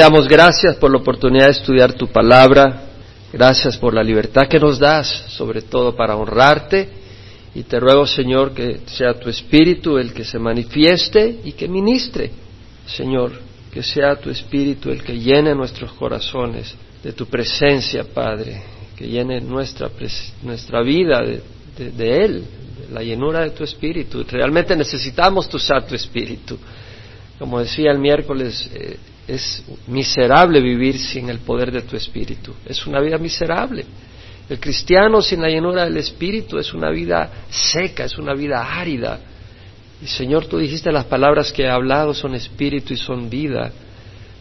Te damos gracias por la oportunidad de estudiar tu palabra, gracias por la libertad que nos das, sobre todo para honrarte, y te ruego, Señor, que sea tu Espíritu el que se manifieste y que ministre, Señor, que sea tu Espíritu el que llene nuestros corazones de tu presencia, Padre, que llene nuestra, nuestra vida de, Él, de la llenura de tu Espíritu. Realmente necesitamos tu Santo Espíritu. Como decía el miércoles, eh, es miserable vivir sin el poder de tu Espíritu. Es una vida miserable. El cristiano sin la llenura del Espíritu es una vida seca, es una vida árida. Y Señor, tú dijiste las palabras que he hablado son espíritu y son vida.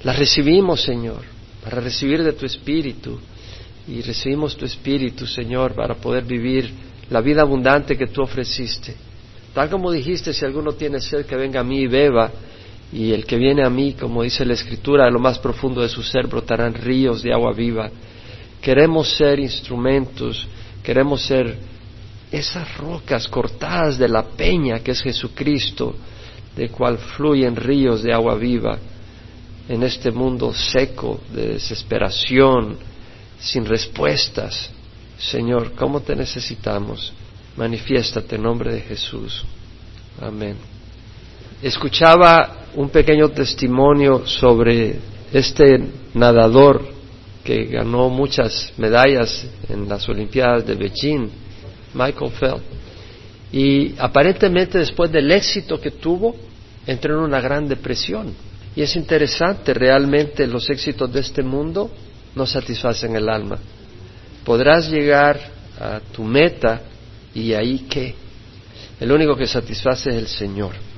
Las recibimos, Señor, para recibir de tu Espíritu. Y recibimos tu Espíritu, Señor, para poder vivir la vida abundante que tú ofreciste. Tal como dijiste, si alguno tiene sed, que venga a mí y beba. Y el que viene a mí, como dice la Escritura, de lo más profundo de su ser brotarán ríos de agua viva. Queremos ser instrumentos, queremos ser esas rocas cortadas de la peña que es Jesucristo, de cual fluyen ríos de agua viva en este mundo seco de desesperación, sin respuestas. Señor, ¿cómo te necesitamos? Manifiéstate en nombre de Jesús. Amén. Escuchaba un pequeño testimonio sobre este nadador que ganó muchas medallas en las Olimpiadas de Beijing, Michael Phelps. Y aparentemente después del éxito que tuvo, entró en una gran depresión. Y es interesante, realmente los éxitos de este mundo no satisfacen el alma. Podrás llegar a tu meta y ahí qué. El único que satisface es el Señor.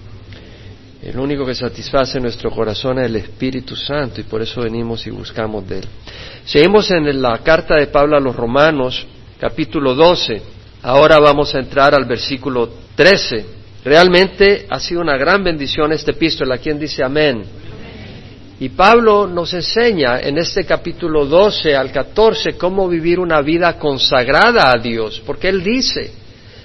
El único que satisface nuestro corazón es el Espíritu Santo y por eso venimos y buscamos de Él. Seguimos en la carta de Pablo a los Romanos, capítulo 12. Ahora vamos a entrar al versículo 13. Realmente ha sido una gran bendición este epístola. ¿Quién dice amén? Y Pablo nos enseña en este capítulo 12 al 14 cómo vivir una vida consagrada a Dios, porque él dice,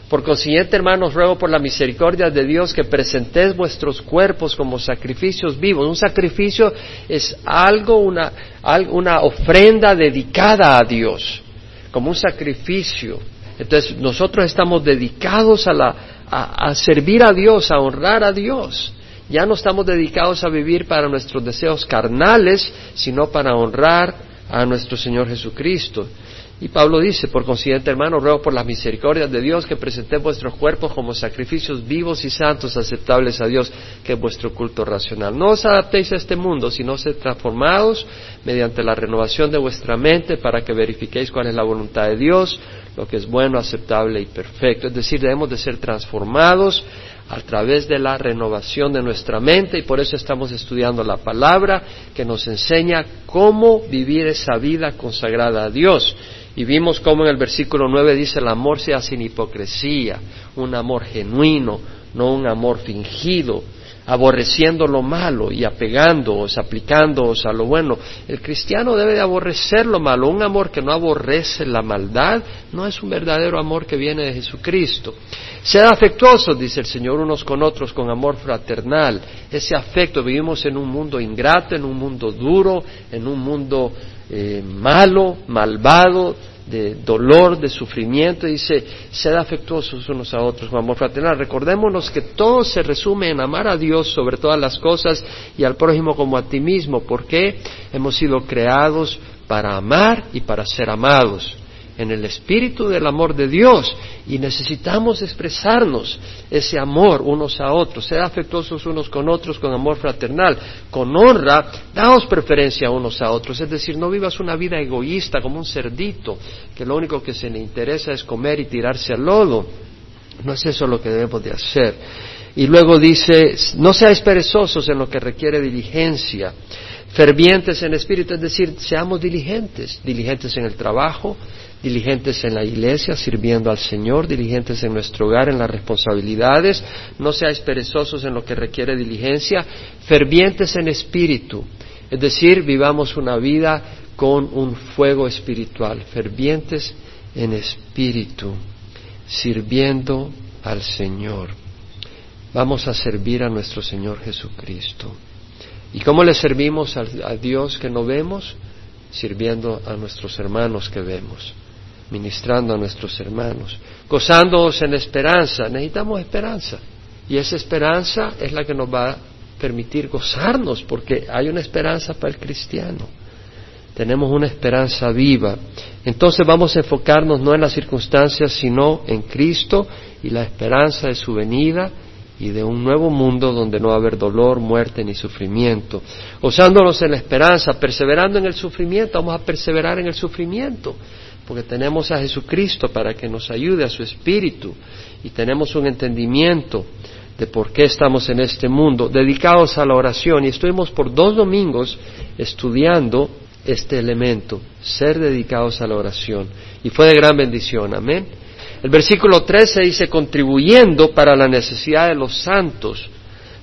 por consiguiente, hermanos, ruego por la misericordia de Dios que presentéis vuestros cuerpos como sacrificios vivos. Un sacrificio es algo, una, ofrenda dedicada a Dios, como un sacrificio. Entonces, nosotros estamos dedicados a, la, a servir a Dios, a honrar a Dios. Ya no estamos dedicados a vivir para nuestros deseos carnales, sino para honrar a nuestro Señor Jesucristo. Y Pablo dice, por consiguiente, hermano, ruego por las misericordias de Dios que presentéis vuestros cuerpos como sacrificios vivos y santos, aceptables a Dios, que es vuestro culto racional. No os adaptéis a este mundo, sino sed transformados mediante la renovación de vuestra mente para que verifiquéis cuál es la voluntad de Dios, lo que es bueno, aceptable y perfecto. Es decir, debemos de ser transformados a través de la renovación de nuestra mente y por eso estamos estudiando la palabra que nos enseña cómo vivir esa vida consagrada a Dios. Y vimos cómo en el versículo 9 dice el amor sea sin hipocresía, un amor genuino, no un amor fingido, aborreciendo lo malo y apegándoos, aplicándoos a lo bueno. El cristiano debe de aborrecer lo malo. Un amor que no aborrece la maldad no es un verdadero amor que viene de Jesucristo. Sed afectuosos, dice el Señor, unos con otros con amor fraternal. Ese afecto, vivimos en un mundo ingrato, en un mundo duro, en un mundo eh, malo, malvado, de dolor, de sufrimiento, dice, sed afectuosos unos a otros con amor fraternal. Recordémonos que todo se resume en amar a Dios sobre todas las cosas y al prójimo como a ti mismo, porque hemos sido creados para amar y para ser amados en el espíritu del amor de Dios y necesitamos expresarnos ese amor unos a otros, ser afectuosos unos con otros con amor fraternal, con honra, daos preferencia unos a otros, es decir, no vivas una vida egoísta como un cerdito que lo único que se le interesa es comer y tirarse al lodo. No es eso lo que debemos de hacer. Y luego dice, no seáis perezosos en lo que requiere diligencia, fervientes en espíritu, es decir, seamos diligentes, diligentes en el trabajo, diligentes en la iglesia, sirviendo al Señor, diligentes en nuestro hogar, en las responsabilidades, no seáis perezosos en lo que requiere diligencia, fervientes en espíritu, es decir, vivamos una vida con un fuego espiritual, fervientes en espíritu, sirviendo al Señor. Vamos a servir a nuestro Señor Jesucristo. ¿Y cómo le servimos a, a Dios que no vemos? Sirviendo a nuestros hermanos que vemos, ministrando a nuestros hermanos, gozándonos en esperanza. Necesitamos esperanza. Y esa esperanza es la que nos va a permitir gozarnos, porque hay una esperanza para el cristiano. Tenemos una esperanza viva. Entonces vamos a enfocarnos no en las circunstancias, sino en Cristo y la esperanza de su venida y de un nuevo mundo donde no va a haber dolor, muerte ni sufrimiento. Gozándonos en la esperanza, perseverando en el sufrimiento, vamos a perseverar en el sufrimiento, porque tenemos a Jesucristo para que nos ayude a su espíritu y tenemos un entendimiento de por qué estamos en este mundo, dedicados a la oración. Y estuvimos por dos domingos estudiando este elemento, ser dedicados a la oración. Y fue de gran bendición, amén. El versículo 13 dice, contribuyendo para la necesidad de los santos,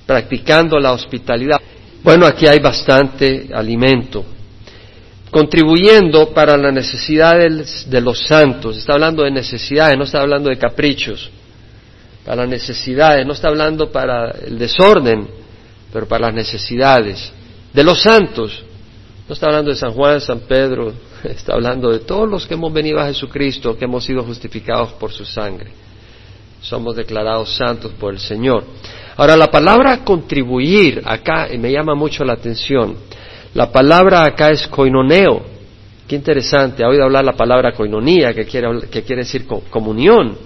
practicando la hospitalidad. Bueno, aquí hay bastante alimento. Contribuyendo para la necesidad de los santos. Está hablando de necesidades, no está hablando de caprichos para las necesidades, no está hablando para el desorden, pero para las necesidades de los santos. No está hablando de San Juan, San Pedro, está hablando de todos los que hemos venido a Jesucristo, que hemos sido justificados por su sangre. Somos declarados santos por el Señor. Ahora, la palabra contribuir acá me llama mucho la atención. La palabra acá es coinoneo. Qué interesante. Ha oído hablar la palabra coinonía, que quiere, que quiere decir comunión.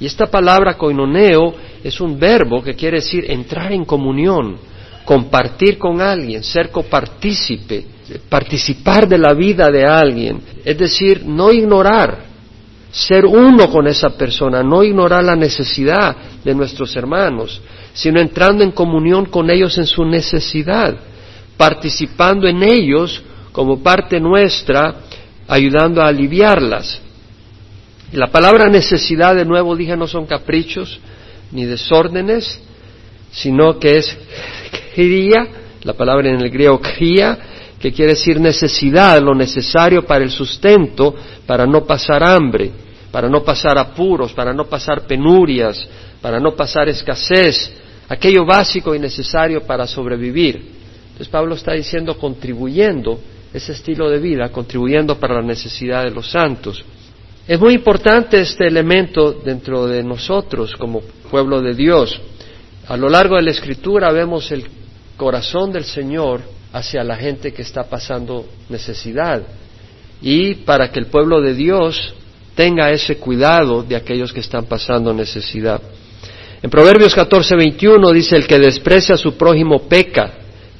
Y esta palabra coinoneo es un verbo que quiere decir entrar en comunión, compartir con alguien, ser copartícipe, participar de la vida de alguien. Es decir, no ignorar, ser uno con esa persona, no ignorar la necesidad de nuestros hermanos, sino entrando en comunión con ellos en su necesidad, participando en ellos como parte nuestra, ayudando a aliviarlas. Y la palabra necesidad, de nuevo dije, no son caprichos ni desórdenes, sino que es cría, la palabra en el griego cría, que quiere decir necesidad, lo necesario para el sustento, para no pasar hambre, para no pasar apuros, para no pasar penurias, para no pasar escasez, aquello básico y necesario para sobrevivir. Entonces Pablo está diciendo contribuyendo ese estilo de vida, contribuyendo para la necesidad de los santos. Es muy importante este elemento dentro de nosotros como pueblo de Dios. A lo largo de la escritura vemos el corazón del Señor hacia la gente que está pasando necesidad y para que el pueblo de Dios tenga ese cuidado de aquellos que están pasando necesidad. En Proverbios 14, 21 dice, el que desprecia a su prójimo peca,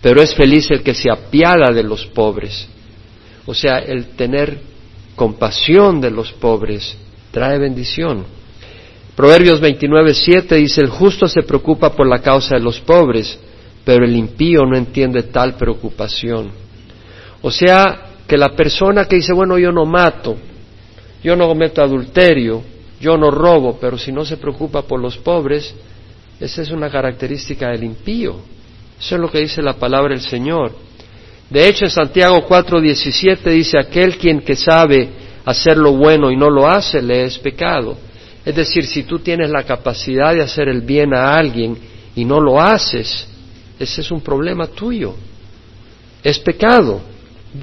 pero es feliz el que se apiada de los pobres. O sea, el tener compasión de los pobres trae bendición. Proverbios 29.7 dice, el justo se preocupa por la causa de los pobres, pero el impío no entiende tal preocupación. O sea, que la persona que dice, bueno, yo no mato, yo no cometo adulterio, yo no robo, pero si no se preocupa por los pobres, esa es una característica del impío. Eso es lo que dice la palabra del Señor. De hecho, en Santiago 4:17 dice, aquel quien que sabe hacer lo bueno y no lo hace, le es pecado. Es decir, si tú tienes la capacidad de hacer el bien a alguien y no lo haces, ese es un problema tuyo. Es pecado.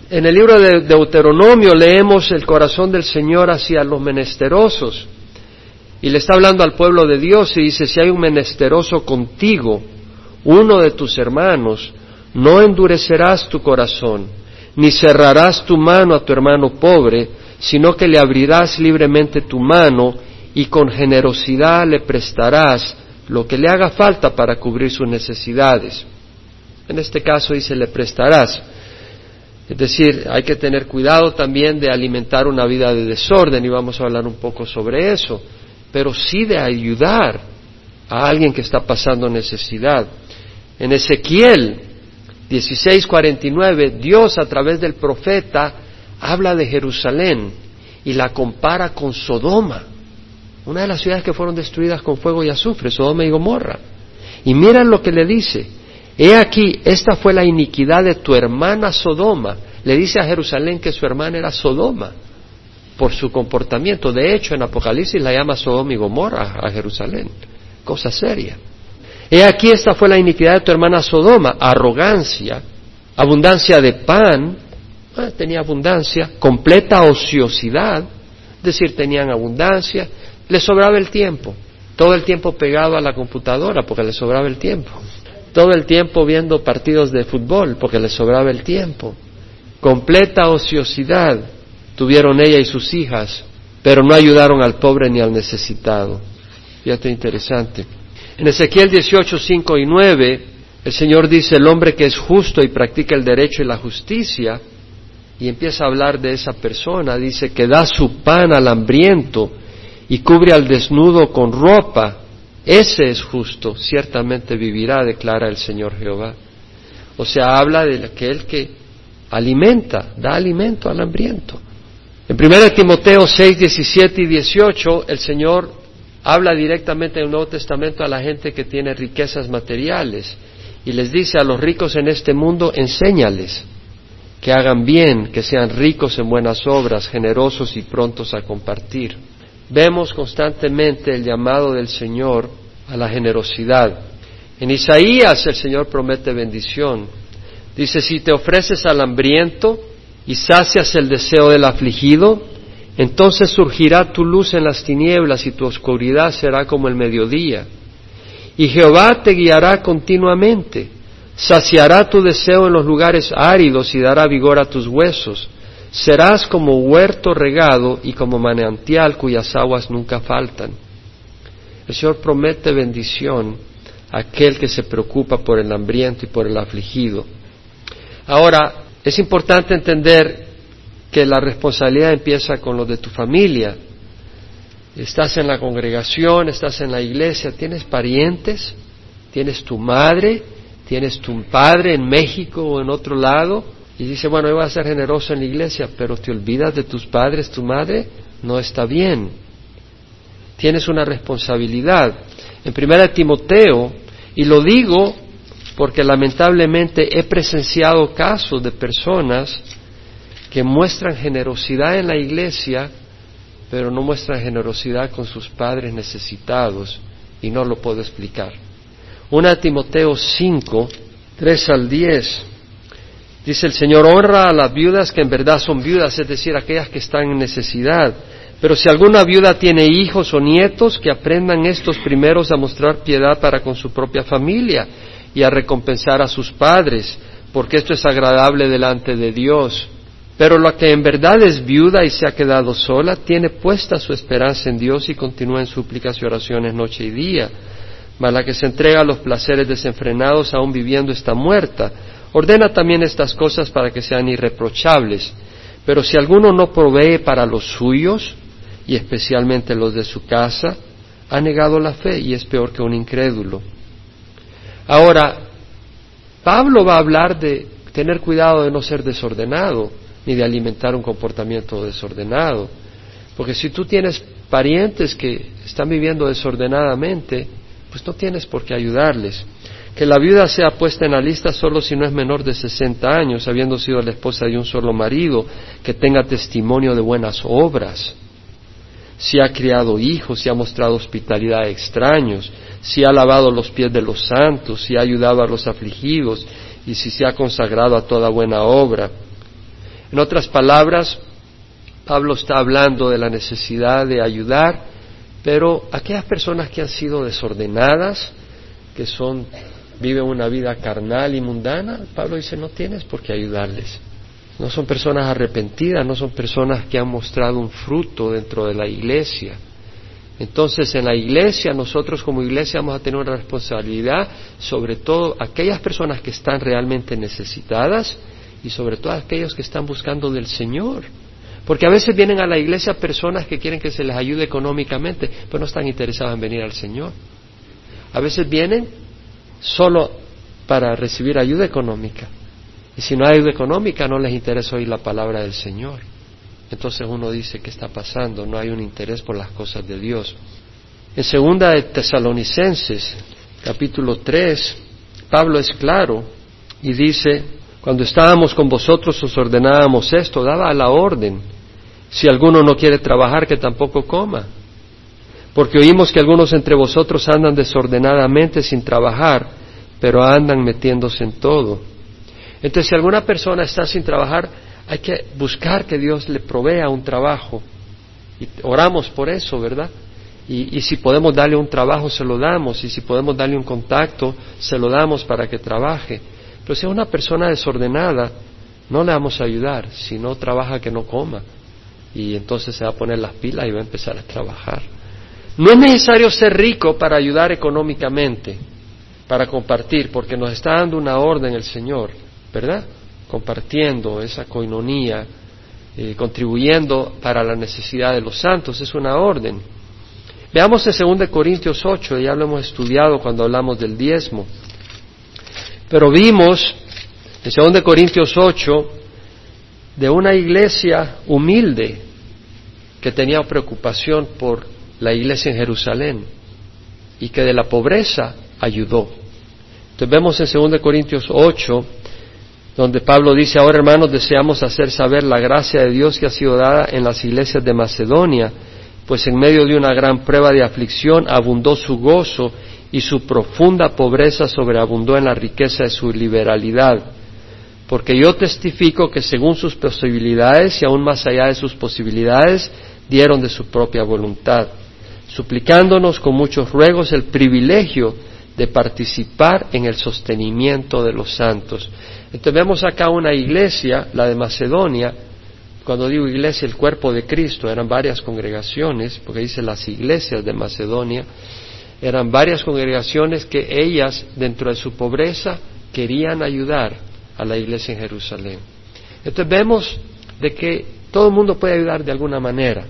En el libro de Deuteronomio leemos el corazón del Señor hacia los menesterosos. Y le está hablando al pueblo de Dios y dice, si hay un menesteroso contigo, uno de tus hermanos, no endurecerás tu corazón, ni cerrarás tu mano a tu hermano pobre, sino que le abrirás libremente tu mano y con generosidad le prestarás lo que le haga falta para cubrir sus necesidades. En este caso dice le prestarás. Es decir, hay que tener cuidado también de alimentar una vida de desorden y vamos a hablar un poco sobre eso, pero sí de ayudar a alguien que está pasando necesidad. En Ezequiel 16:49, Dios a través del profeta habla de Jerusalén y la compara con Sodoma, una de las ciudades que fueron destruidas con fuego y azufre, Sodoma y Gomorra. Y miran lo que le dice, he aquí, esta fue la iniquidad de tu hermana Sodoma. Le dice a Jerusalén que su hermana era Sodoma por su comportamiento. De hecho, en Apocalipsis la llama Sodoma y Gomorra a Jerusalén. Cosa seria. He aquí esta fue la iniquidad de tu hermana Sodoma, arrogancia, abundancia de pan, ah, tenía abundancia, completa ociosidad, es decir, tenían abundancia, le sobraba el tiempo, todo el tiempo pegado a la computadora porque le sobraba el tiempo, todo el tiempo viendo partidos de fútbol porque le sobraba el tiempo, completa ociosidad tuvieron ella y sus hijas, pero no ayudaron al pobre ni al necesitado. Fíjate interesante. En Ezequiel 18, 5 y 9, el Señor dice, el hombre que es justo y practica el derecho y la justicia, y empieza a hablar de esa persona, dice que da su pan al hambriento y cubre al desnudo con ropa, ese es justo, ciertamente vivirá, declara el Señor Jehová. O sea, habla de aquel que alimenta, da alimento al hambriento. En 1 Timoteo 6, 17 y 18, el Señor habla directamente en el Nuevo Testamento a la gente que tiene riquezas materiales y les dice a los ricos en este mundo, enséñales que hagan bien, que sean ricos en buenas obras, generosos y prontos a compartir. Vemos constantemente el llamado del Señor a la generosidad. En Isaías el Señor promete bendición. Dice, si te ofreces al hambriento y sacias el deseo del afligido, entonces surgirá tu luz en las tinieblas y tu oscuridad será como el mediodía. Y Jehová te guiará continuamente, saciará tu deseo en los lugares áridos y dará vigor a tus huesos. Serás como huerto regado y como manantial cuyas aguas nunca faltan. El Señor promete bendición a aquel que se preocupa por el hambriento y por el afligido. Ahora, es importante entender que la responsabilidad empieza con lo de tu familia. Estás en la congregación, estás en la iglesia, tienes parientes, tienes tu madre, tienes tu padre en México o en otro lado, y dice, bueno, yo voy a ser generoso en la iglesia, pero te olvidas de tus padres, tu madre, no está bien. Tienes una responsabilidad. En primera Timoteo, y lo digo porque lamentablemente he presenciado casos de personas que muestran generosidad en la iglesia, pero no muestran generosidad con sus padres necesitados, y no lo puedo explicar. Una Timoteo 5, 3 al 10, dice el Señor, honra a las viudas que en verdad son viudas, es decir, aquellas que están en necesidad. Pero si alguna viuda tiene hijos o nietos, que aprendan estos primeros a mostrar piedad para con su propia familia y a recompensar a sus padres, porque esto es agradable delante de Dios. Pero la que en verdad es viuda y se ha quedado sola, tiene puesta su esperanza en Dios y continúa en súplicas y oraciones noche y día. Mas la que se entrega a los placeres desenfrenados, aún viviendo, está muerta. Ordena también estas cosas para que sean irreprochables. Pero si alguno no provee para los suyos, y especialmente los de su casa, ha negado la fe y es peor que un incrédulo. Ahora, Pablo va a hablar de tener cuidado de no ser desordenado, ni de alimentar un comportamiento desordenado. Porque si tú tienes parientes que están viviendo desordenadamente, pues no tienes por qué ayudarles. Que la viuda sea puesta en la lista solo si no es menor de 60 años, habiendo sido la esposa de un solo marido, que tenga testimonio de buenas obras, si ha criado hijos, si ha mostrado hospitalidad a extraños, si ha lavado los pies de los santos, si ha ayudado a los afligidos y si se ha consagrado a toda buena obra. En otras palabras, Pablo está hablando de la necesidad de ayudar, pero aquellas personas que han sido desordenadas, que son viven una vida carnal y mundana, Pablo dice no tienes por qué ayudarles. No son personas arrepentidas, no son personas que han mostrado un fruto dentro de la iglesia. Entonces, en la iglesia, nosotros como iglesia vamos a tener una responsabilidad, sobre todo aquellas personas que están realmente necesitadas y sobre todo aquellos que están buscando del Señor. Porque a veces vienen a la iglesia personas que quieren que se les ayude económicamente, pero no están interesados en venir al Señor. A veces vienen solo para recibir ayuda económica. Y si no hay ayuda económica, no les interesa oír la palabra del Señor. Entonces uno dice, ¿qué está pasando? No hay un interés por las cosas de Dios. En segunda de Tesalonicenses, capítulo 3, Pablo es claro y dice, cuando estábamos con vosotros os ordenábamos esto, daba la orden, si alguno no quiere trabajar, que tampoco coma. Porque oímos que algunos entre vosotros andan desordenadamente sin trabajar, pero andan metiéndose en todo. Entonces, si alguna persona está sin trabajar, hay que buscar que Dios le provea un trabajo. Y oramos por eso, ¿verdad? Y, y, si podemos darle un trabajo, se lo damos. Y si podemos darle un contacto, se lo damos para que trabaje. Pero si es una persona desordenada, no le vamos a ayudar. Si no trabaja, que no coma. Y entonces se va a poner las pilas y va a empezar a trabajar. No es necesario ser rico para ayudar económicamente, para compartir, porque nos está dando una orden el Señor, ¿verdad? Compartiendo esa coinonía, eh, contribuyendo para la necesidad de los santos, es una orden. Veamos en 2 Corintios 8, ya lo hemos estudiado cuando hablamos del diezmo. Pero vimos en 2 Corintios 8 de una iglesia humilde que tenía preocupación por la iglesia en Jerusalén y que de la pobreza ayudó. Entonces vemos en 2 Corintios 8, donde Pablo dice, ahora hermanos deseamos hacer saber la gracia de Dios que ha sido dada en las iglesias de Macedonia, pues en medio de una gran prueba de aflicción abundó su gozo y su profunda pobreza sobreabundó en la riqueza de su liberalidad. Porque yo testifico que según sus posibilidades y aún más allá de sus posibilidades, dieron de su propia voluntad suplicándonos con muchos ruegos el privilegio de participar en el sostenimiento de los santos. Entonces vemos acá una iglesia, la de Macedonia, cuando digo iglesia, el cuerpo de Cristo, eran varias congregaciones, porque dice las iglesias de Macedonia, eran varias congregaciones que ellas, dentro de su pobreza, querían ayudar a la iglesia en Jerusalén. Entonces vemos de que todo el mundo puede ayudar de alguna manera,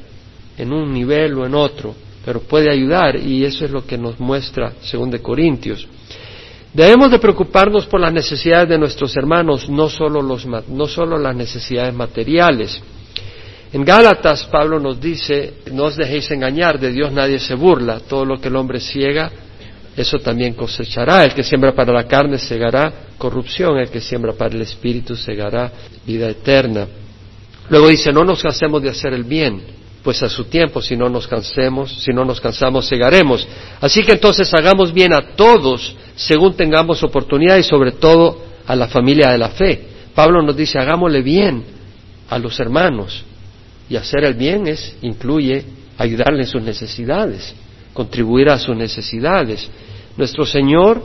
en un nivel o en otro pero puede ayudar y eso es lo que nos muestra según de Corintios. Debemos de preocuparnos por las necesidades de nuestros hermanos, no solo, los, no solo las necesidades materiales. En Gálatas Pablo nos dice, no os dejéis engañar, de Dios nadie se burla, todo lo que el hombre ciega, eso también cosechará. El que siembra para la carne segará corrupción, el que siembra para el espíritu segará vida eterna. Luego dice, no nos hacemos de hacer el bien, pues a su tiempo, si no nos cansemos, si no nos cansamos, cegaremos. Así que entonces hagamos bien a todos según tengamos oportunidad y sobre todo a la familia de la fe. Pablo nos dice, hagámosle bien a los hermanos. Y hacer el bien es, incluye ayudarle en sus necesidades, contribuir a sus necesidades. Nuestro Señor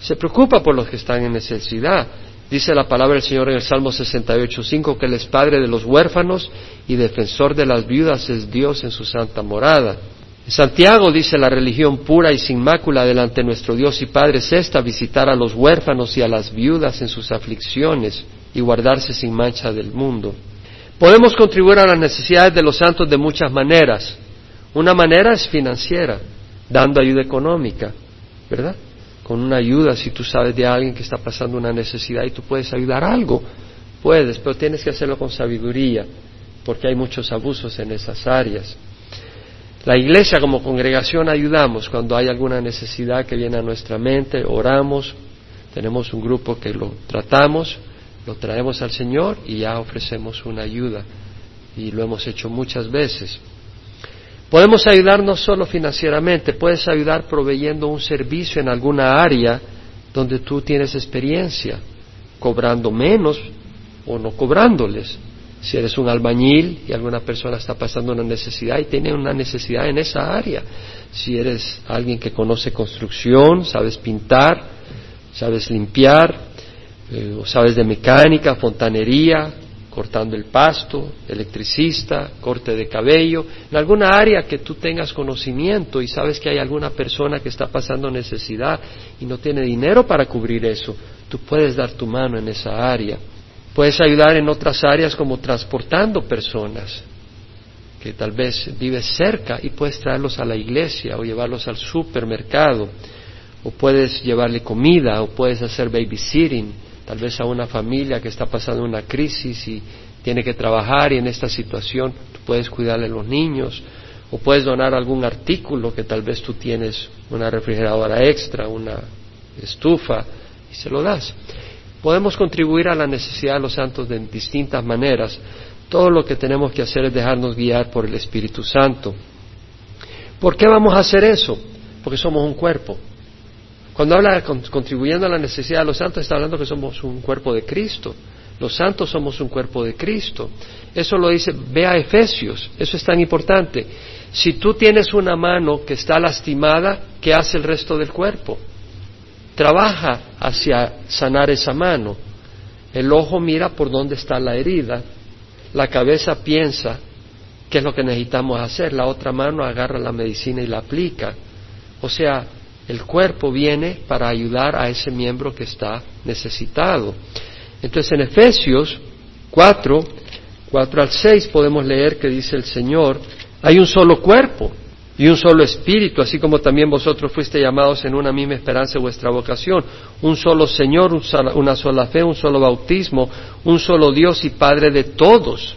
se preocupa por los que están en necesidad. Dice la palabra del Señor en el Salmo 68.5 que Él es Padre de los huérfanos y defensor de las viudas es Dios en su santa morada. Santiago dice la religión pura y sin mácula delante de nuestro Dios y Padre es esta, visitar a los huérfanos y a las viudas en sus aflicciones y guardarse sin mancha del mundo. Podemos contribuir a las necesidades de los santos de muchas maneras. Una manera es financiera, dando ayuda económica, ¿verdad? Con una ayuda, si tú sabes de alguien que está pasando una necesidad y tú puedes ayudar algo, puedes, pero tienes que hacerlo con sabiduría, porque hay muchos abusos en esas áreas. La iglesia como congregación ayudamos cuando hay alguna necesidad que viene a nuestra mente, oramos, tenemos un grupo que lo tratamos, lo traemos al Señor y ya ofrecemos una ayuda. Y lo hemos hecho muchas veces. Podemos ayudar no solo financieramente, puedes ayudar proveyendo un servicio en alguna área donde tú tienes experiencia, cobrando menos o no cobrándoles. Si eres un albañil y alguna persona está pasando una necesidad y tiene una necesidad en esa área. Si eres alguien que conoce construcción, sabes pintar, sabes limpiar, eh, sabes de mecánica, fontanería, cortando el pasto, electricista, corte de cabello, en alguna área que tú tengas conocimiento y sabes que hay alguna persona que está pasando necesidad y no tiene dinero para cubrir eso, tú puedes dar tu mano en esa área. Puedes ayudar en otras áreas como transportando personas que tal vez vives cerca y puedes traerlos a la iglesia o llevarlos al supermercado o puedes llevarle comida o puedes hacer babysitting tal vez a una familia que está pasando una crisis y tiene que trabajar y en esta situación tú puedes cuidarle a los niños o puedes donar algún artículo que tal vez tú tienes una refrigeradora extra, una estufa y se lo das. Podemos contribuir a la necesidad de los santos de distintas maneras. Todo lo que tenemos que hacer es dejarnos guiar por el Espíritu Santo. ¿Por qué vamos a hacer eso? Porque somos un cuerpo. Cuando habla contribuyendo a la necesidad de los santos, está hablando que somos un cuerpo de Cristo. Los santos somos un cuerpo de Cristo. Eso lo dice, ve a Efesios, eso es tan importante. Si tú tienes una mano que está lastimada, ¿qué hace el resto del cuerpo? Trabaja hacia sanar esa mano. El ojo mira por dónde está la herida, la cabeza piensa qué es lo que necesitamos hacer, la otra mano agarra la medicina y la aplica. O sea, el cuerpo viene para ayudar a ese miembro que está necesitado. Entonces en Efesios 4, 4 al 6 podemos leer que dice el Señor, hay un solo cuerpo y un solo espíritu, así como también vosotros fuiste llamados en una misma esperanza de vuestra vocación, un solo Señor, una sola fe, un solo bautismo, un solo Dios y Padre de todos.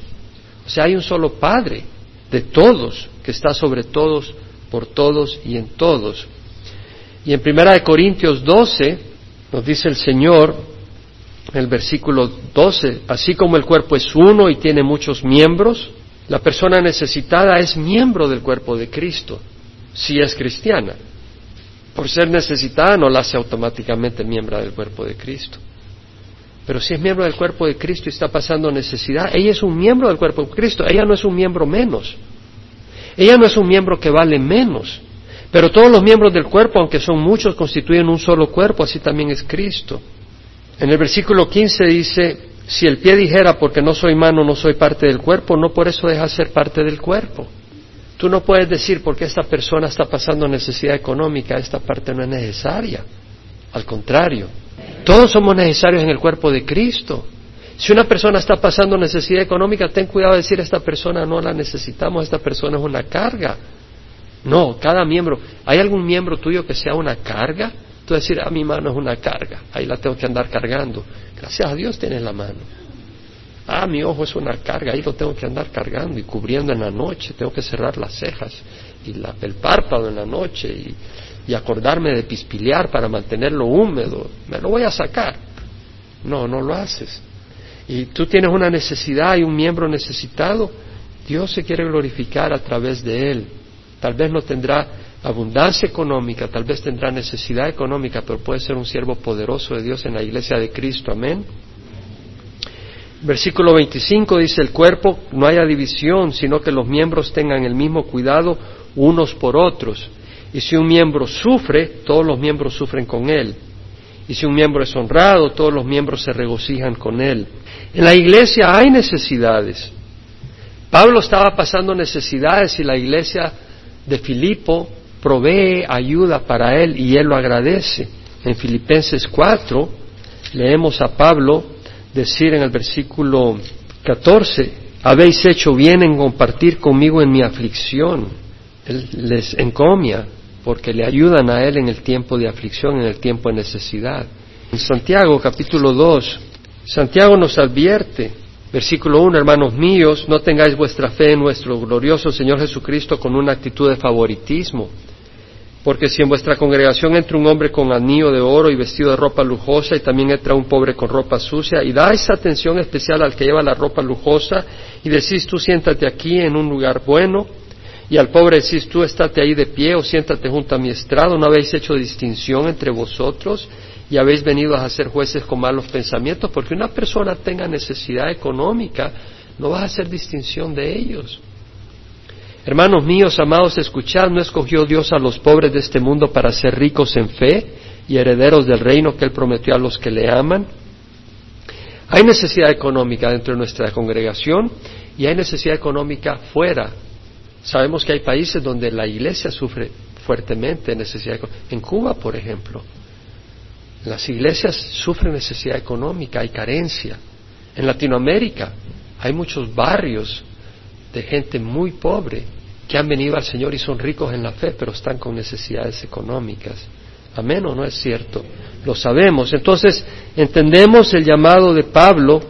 O sea, hay un solo Padre de todos, que está sobre todos, por todos y en todos. Y en Primera de Corintios 12 nos dice el Señor, en el versículo 12, así como el cuerpo es uno y tiene muchos miembros, la persona necesitada es miembro del cuerpo de Cristo, si es cristiana. Por ser necesitada no la hace automáticamente miembro del cuerpo de Cristo. Pero si es miembro del cuerpo de Cristo y está pasando necesidad, ella es un miembro del cuerpo de Cristo, ella no es un miembro menos. Ella no es un miembro que vale menos. Pero todos los miembros del cuerpo, aunque son muchos, constituyen un solo cuerpo, así también es Cristo. En el versículo 15 dice, si el pie dijera, porque no soy mano, no soy parte del cuerpo, no por eso deja ser parte del cuerpo. Tú no puedes decir, porque esta persona está pasando necesidad económica, esta parte no es necesaria. Al contrario, todos somos necesarios en el cuerpo de Cristo. Si una persona está pasando necesidad económica, ten cuidado de decir, esta persona no la necesitamos, esta persona es una carga. No, cada miembro. ¿Hay algún miembro tuyo que sea una carga? Tú decir, a ah, mi mano es una carga, ahí la tengo que andar cargando. Gracias a Dios tienes la mano. Ah, mi ojo es una carga, ahí lo tengo que andar cargando y cubriendo en la noche, tengo que cerrar las cejas y el párpado en la noche y, y acordarme de pispilear para mantenerlo húmedo. Me lo voy a sacar. No, no lo haces. Y tú tienes una necesidad y un miembro necesitado, Dios se quiere glorificar a través de él. Tal vez no tendrá abundancia económica, tal vez tendrá necesidad económica, pero puede ser un siervo poderoso de Dios en la iglesia de Cristo. Amén. Versículo 25 dice, el cuerpo no haya división, sino que los miembros tengan el mismo cuidado unos por otros. Y si un miembro sufre, todos los miembros sufren con él. Y si un miembro es honrado, todos los miembros se regocijan con él. En la iglesia hay necesidades. Pablo estaba pasando necesidades y la iglesia de Filipo provee ayuda para él y él lo agradece. En Filipenses 4 leemos a Pablo decir en el versículo 14, habéis hecho bien en compartir conmigo en mi aflicción. Él les encomia porque le ayudan a él en el tiempo de aflicción, en el tiempo de necesidad. En Santiago capítulo 2, Santiago nos advierte Versículo 1, hermanos míos, no tengáis vuestra fe en nuestro glorioso Señor Jesucristo con una actitud de favoritismo. Porque si en vuestra congregación entra un hombre con anillo de oro y vestido de ropa lujosa y también entra un pobre con ropa sucia y dais atención especial al que lleva la ropa lujosa y decís tú siéntate aquí en un lugar bueno y al pobre decís tú estate ahí de pie o siéntate junto a mi estrado, no habéis hecho distinción entre vosotros y habéis venido a ser jueces con malos pensamientos, porque una persona tenga necesidad económica, no vas a hacer distinción de ellos. Hermanos míos, amados, escuchad, ¿no escogió Dios a los pobres de este mundo para ser ricos en fe y herederos del reino que Él prometió a los que le aman? Hay necesidad económica dentro de nuestra congregación y hay necesidad económica fuera. Sabemos que hay países donde la iglesia sufre fuertemente necesidad económica. En Cuba, por ejemplo, las iglesias sufren necesidad económica, hay carencia. En Latinoamérica hay muchos barrios de gente muy pobre que han venido al Señor y son ricos en la fe, pero están con necesidades económicas. Amén o no es cierto. Lo sabemos. Entonces, entendemos el llamado de Pablo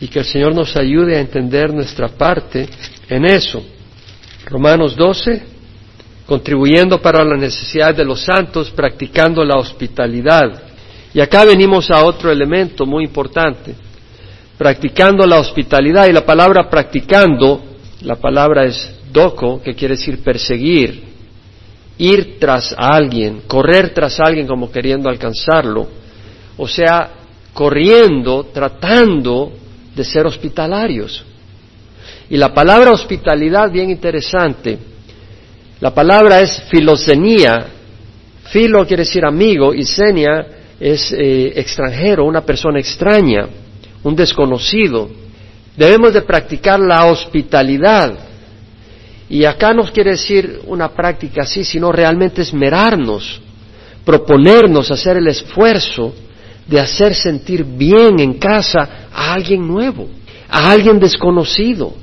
y que el Señor nos ayude a entender nuestra parte en eso. Romanos 12, contribuyendo para las necesidades de los santos, practicando la hospitalidad. Y acá venimos a otro elemento muy importante, practicando la hospitalidad. Y la palabra practicando, la palabra es doco, que quiere decir perseguir. ir tras alguien, correr tras alguien como queriendo alcanzarlo, o sea, corriendo, tratando de ser hospitalarios. Y la palabra hospitalidad, bien interesante, la palabra es filosenía, filo quiere decir amigo y senia es eh, extranjero, una persona extraña, un desconocido. Debemos de practicar la hospitalidad. Y acá no quiere decir una práctica así, sino realmente esmerarnos, proponernos hacer el esfuerzo de hacer sentir bien en casa a alguien nuevo, a alguien desconocido,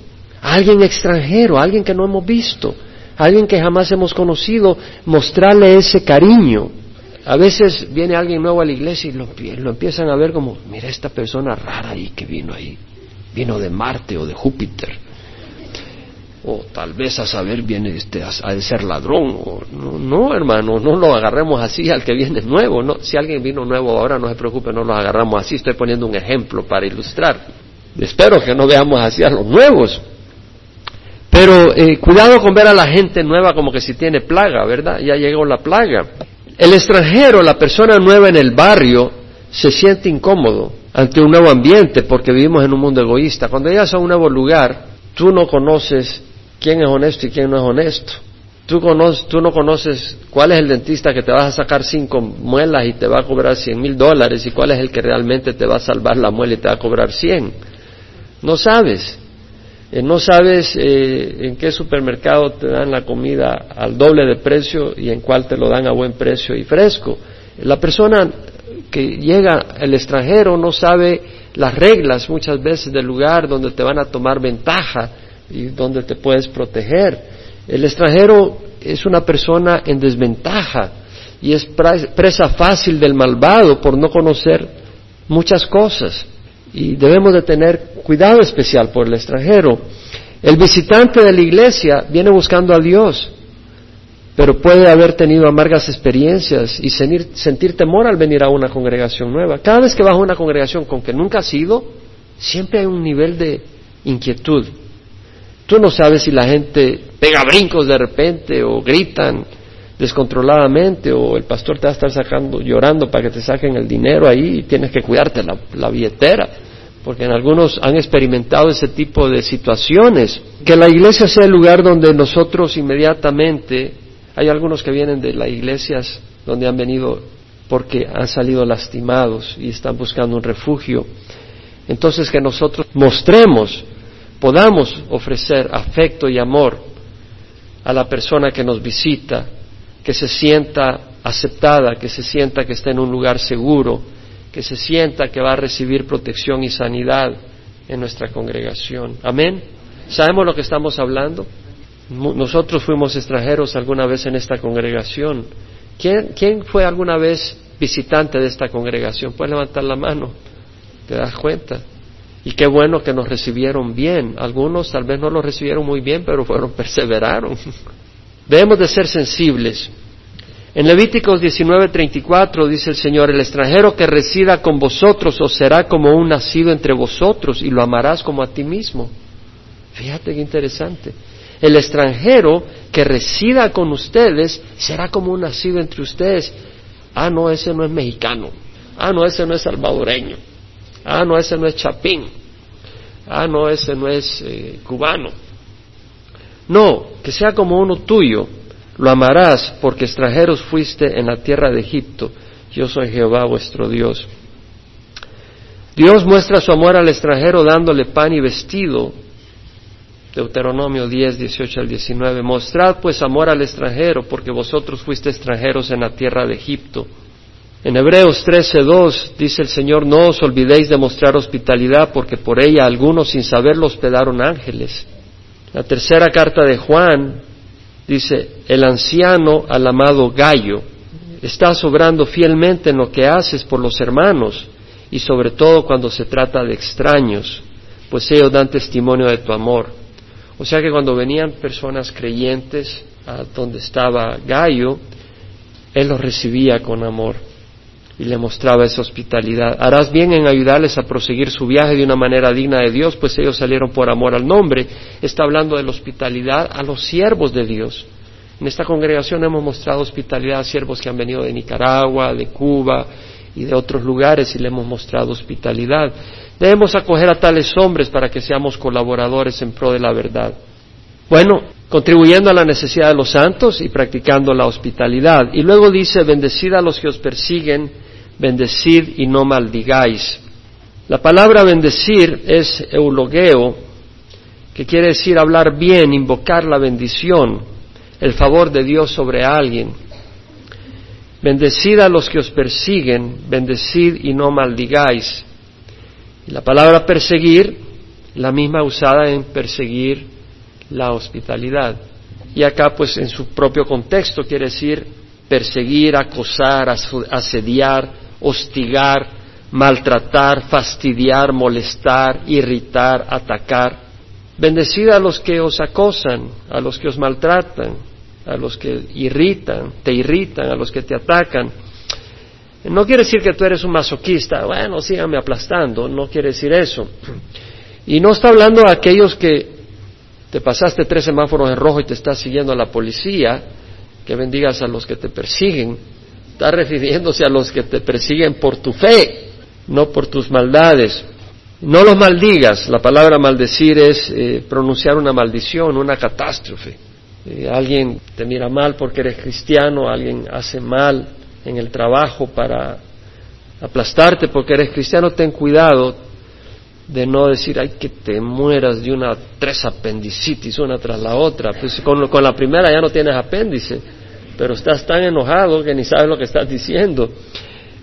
a alguien extranjero, a alguien que no hemos visto, a alguien que jamás hemos conocido, mostrarle ese cariño. A veces viene alguien nuevo a la iglesia y lo, empiezan a ver como, mira esta persona rara ahí que vino ahí, vino de Marte o de Júpiter. O tal vez a saber viene este a, de ser ladrón o, no, no, hermano no lo agarremos así al que viene nuevo no si alguien vino nuevo ahora no se preocupe no lo agarramos así. Estoy poniendo un ejemplo para ilustrar. Espero que no veamos así a los nuevos. Pero eh, cuidado con ver a la gente nueva como que si tiene plaga verdad ya llegó la plaga el extranjero la persona nueva en el barrio se siente incómodo ante un nuevo ambiente porque vivimos en un mundo egoísta cuando llegas a un nuevo lugar tú no conoces quién es honesto y quién no es honesto. Tú, tú no conoces cuál es el dentista que te vas a sacar cinco muelas y te va a cobrar cien mil dólares y cuál es el que realmente te va a salvar la muela y te va a cobrar cien. No sabes. Eh, no sabes eh, en qué supermercado te dan la comida al doble de precio y en cuál te lo dan a buen precio y fresco. La persona que llega, el extranjero, no sabe las reglas muchas veces del lugar donde te van a tomar ventaja y donde te puedes proteger. El extranjero es una persona en desventaja y es presa fácil del malvado por no conocer muchas cosas y debemos de tener cuidado especial por el extranjero. El visitante de la iglesia viene buscando a Dios, pero puede haber tenido amargas experiencias y sentir, temor al venir a una congregación nueva. Cada vez que vas a una congregación con que nunca has ido, siempre hay un nivel de inquietud. Tú no sabes si la gente pega brincos de repente o gritan descontroladamente o el pastor te va a estar sacando, llorando para que te saquen el dinero ahí y tienes que cuidarte la, la billetera, porque en algunos han experimentado ese tipo de situaciones. Que la iglesia sea el lugar donde nosotros inmediatamente, hay algunos que vienen de las iglesias donde han venido porque han salido lastimados y están buscando un refugio. Entonces que nosotros mostremos podamos ofrecer afecto y amor a la persona que nos visita, que se sienta aceptada, que se sienta que está en un lugar seguro, que se sienta que va a recibir protección y sanidad en nuestra congregación. Amén. ¿Sabemos lo que estamos hablando? Nosotros fuimos extranjeros alguna vez en esta congregación. ¿Quién, ¿Quién, fue alguna vez visitante de esta congregación? Puedes levantar la mano. ¿Te das cuenta? Y qué bueno que nos recibieron bien. Algunos tal vez no lo recibieron muy bien, pero fueron, perseveraron. Debemos de ser sensibles. En Levíticos 19:34 dice el Señor, el extranjero que resida con vosotros os será como un nacido entre vosotros y lo amarás como a ti mismo. Fíjate qué interesante. El extranjero que resida con ustedes será como un nacido entre ustedes. Ah, no, ese no es mexicano. Ah, no, ese no es salvadoreño. Ah, no, ese no es Chapín. Ah, no, ese no es eh, cubano. No, que sea como uno tuyo. Lo amarás porque extranjeros fuiste en la tierra de Egipto. Yo soy Jehová vuestro Dios. Dios muestra su amor al extranjero dándole pan y vestido. Deuteronomio 10, 18 al 19. Mostrad pues amor al extranjero porque vosotros fuiste extranjeros en la tierra de Egipto. En Hebreos 13:2 dice el Señor, no os olvidéis de mostrar hospitalidad, porque por ella algunos sin saberlo hospedaron ángeles. La tercera carta de Juan dice, el anciano al amado Gallo, estás obrando fielmente en lo que haces por los hermanos, y sobre todo cuando se trata de extraños, pues ellos dan testimonio de tu amor. O sea que cuando venían personas creyentes a donde estaba Gallo, él los recibía con amor y le mostraba esa hospitalidad. Harás bien en ayudarles a proseguir su viaje de una manera digna de Dios, pues ellos salieron por amor al nombre. Está hablando de la hospitalidad a los siervos de Dios. En esta congregación hemos mostrado hospitalidad a siervos que han venido de Nicaragua, de Cuba y de otros lugares y le hemos mostrado hospitalidad. Debemos acoger a tales hombres para que seamos colaboradores en pro de la verdad. Bueno, contribuyendo a la necesidad de los santos y practicando la hospitalidad. Y luego dice, bendecid a los que os persiguen, bendecid y no maldigáis. La palabra bendecir es eulogeo, que quiere decir hablar bien, invocar la bendición el favor de Dios sobre alguien. Bendecid a los que os persiguen, bendecid y no maldigáis. La palabra perseguir, la misma usada en perseguir la hospitalidad. Y acá, pues, en su propio contexto, quiere decir perseguir, acosar, asediar, hostigar, maltratar, fastidiar, molestar, irritar, atacar. Bendecid a los que os acosan, a los que os maltratan, a los que irritan, te irritan, a los que te atacan. No quiere decir que tú eres un masoquista, bueno, síganme aplastando, no quiere decir eso. Y no está hablando a aquellos que te pasaste tres semáforos en rojo y te está siguiendo la policía, que bendigas a los que te persiguen. Está refiriéndose a los que te persiguen por tu fe, no por tus maldades. No los maldigas. La palabra maldecir es eh, pronunciar una maldición, una catástrofe. Eh, alguien te mira mal porque eres cristiano, alguien hace mal en el trabajo para aplastarte porque eres cristiano, ten cuidado de no decir, ay, que te mueras de una tres apendicitis una tras la otra. Pues con, con la primera ya no tienes apéndice, pero estás tan enojado que ni sabes lo que estás diciendo.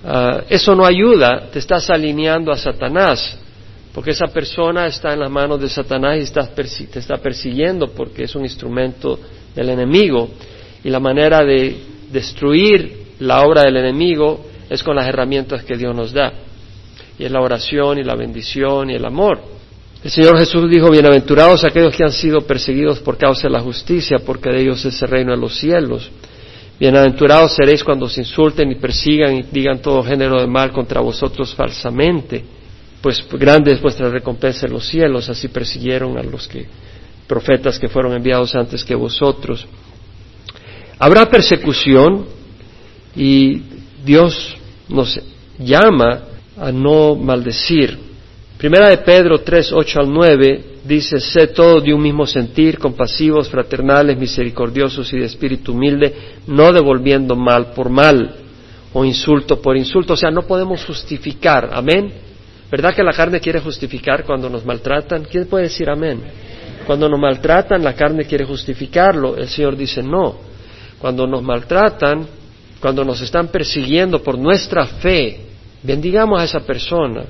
Ah, eso no ayuda, te estás alineando a Satanás. Porque esa persona está en las manos de Satanás y te está persiguiendo porque es un instrumento del enemigo. Y la manera de destruir la obra del enemigo es con las herramientas que Dios nos da. Y es la oración y la bendición y el amor. El Señor Jesús dijo, bienaventurados aquellos que han sido perseguidos por causa de la justicia, porque de ellos es el reino de los cielos. Bienaventurados seréis cuando os insulten y persigan y digan todo género de mal contra vosotros falsamente pues grande es vuestra recompensa en los cielos, así persiguieron a los que, profetas que fueron enviados antes que vosotros. Habrá persecución y Dios nos llama a no maldecir. Primera de Pedro 3, 8 al 9 dice, sé todos de un mismo sentir, compasivos, fraternales, misericordiosos y de espíritu humilde, no devolviendo mal por mal o insulto por insulto. O sea, no podemos justificar, amén ¿Verdad que la carne quiere justificar cuando nos maltratan? ¿Quién puede decir amén? Cuando nos maltratan, la carne quiere justificarlo. El Señor dice no. Cuando nos maltratan, cuando nos están persiguiendo por nuestra fe, bendigamos a esa persona.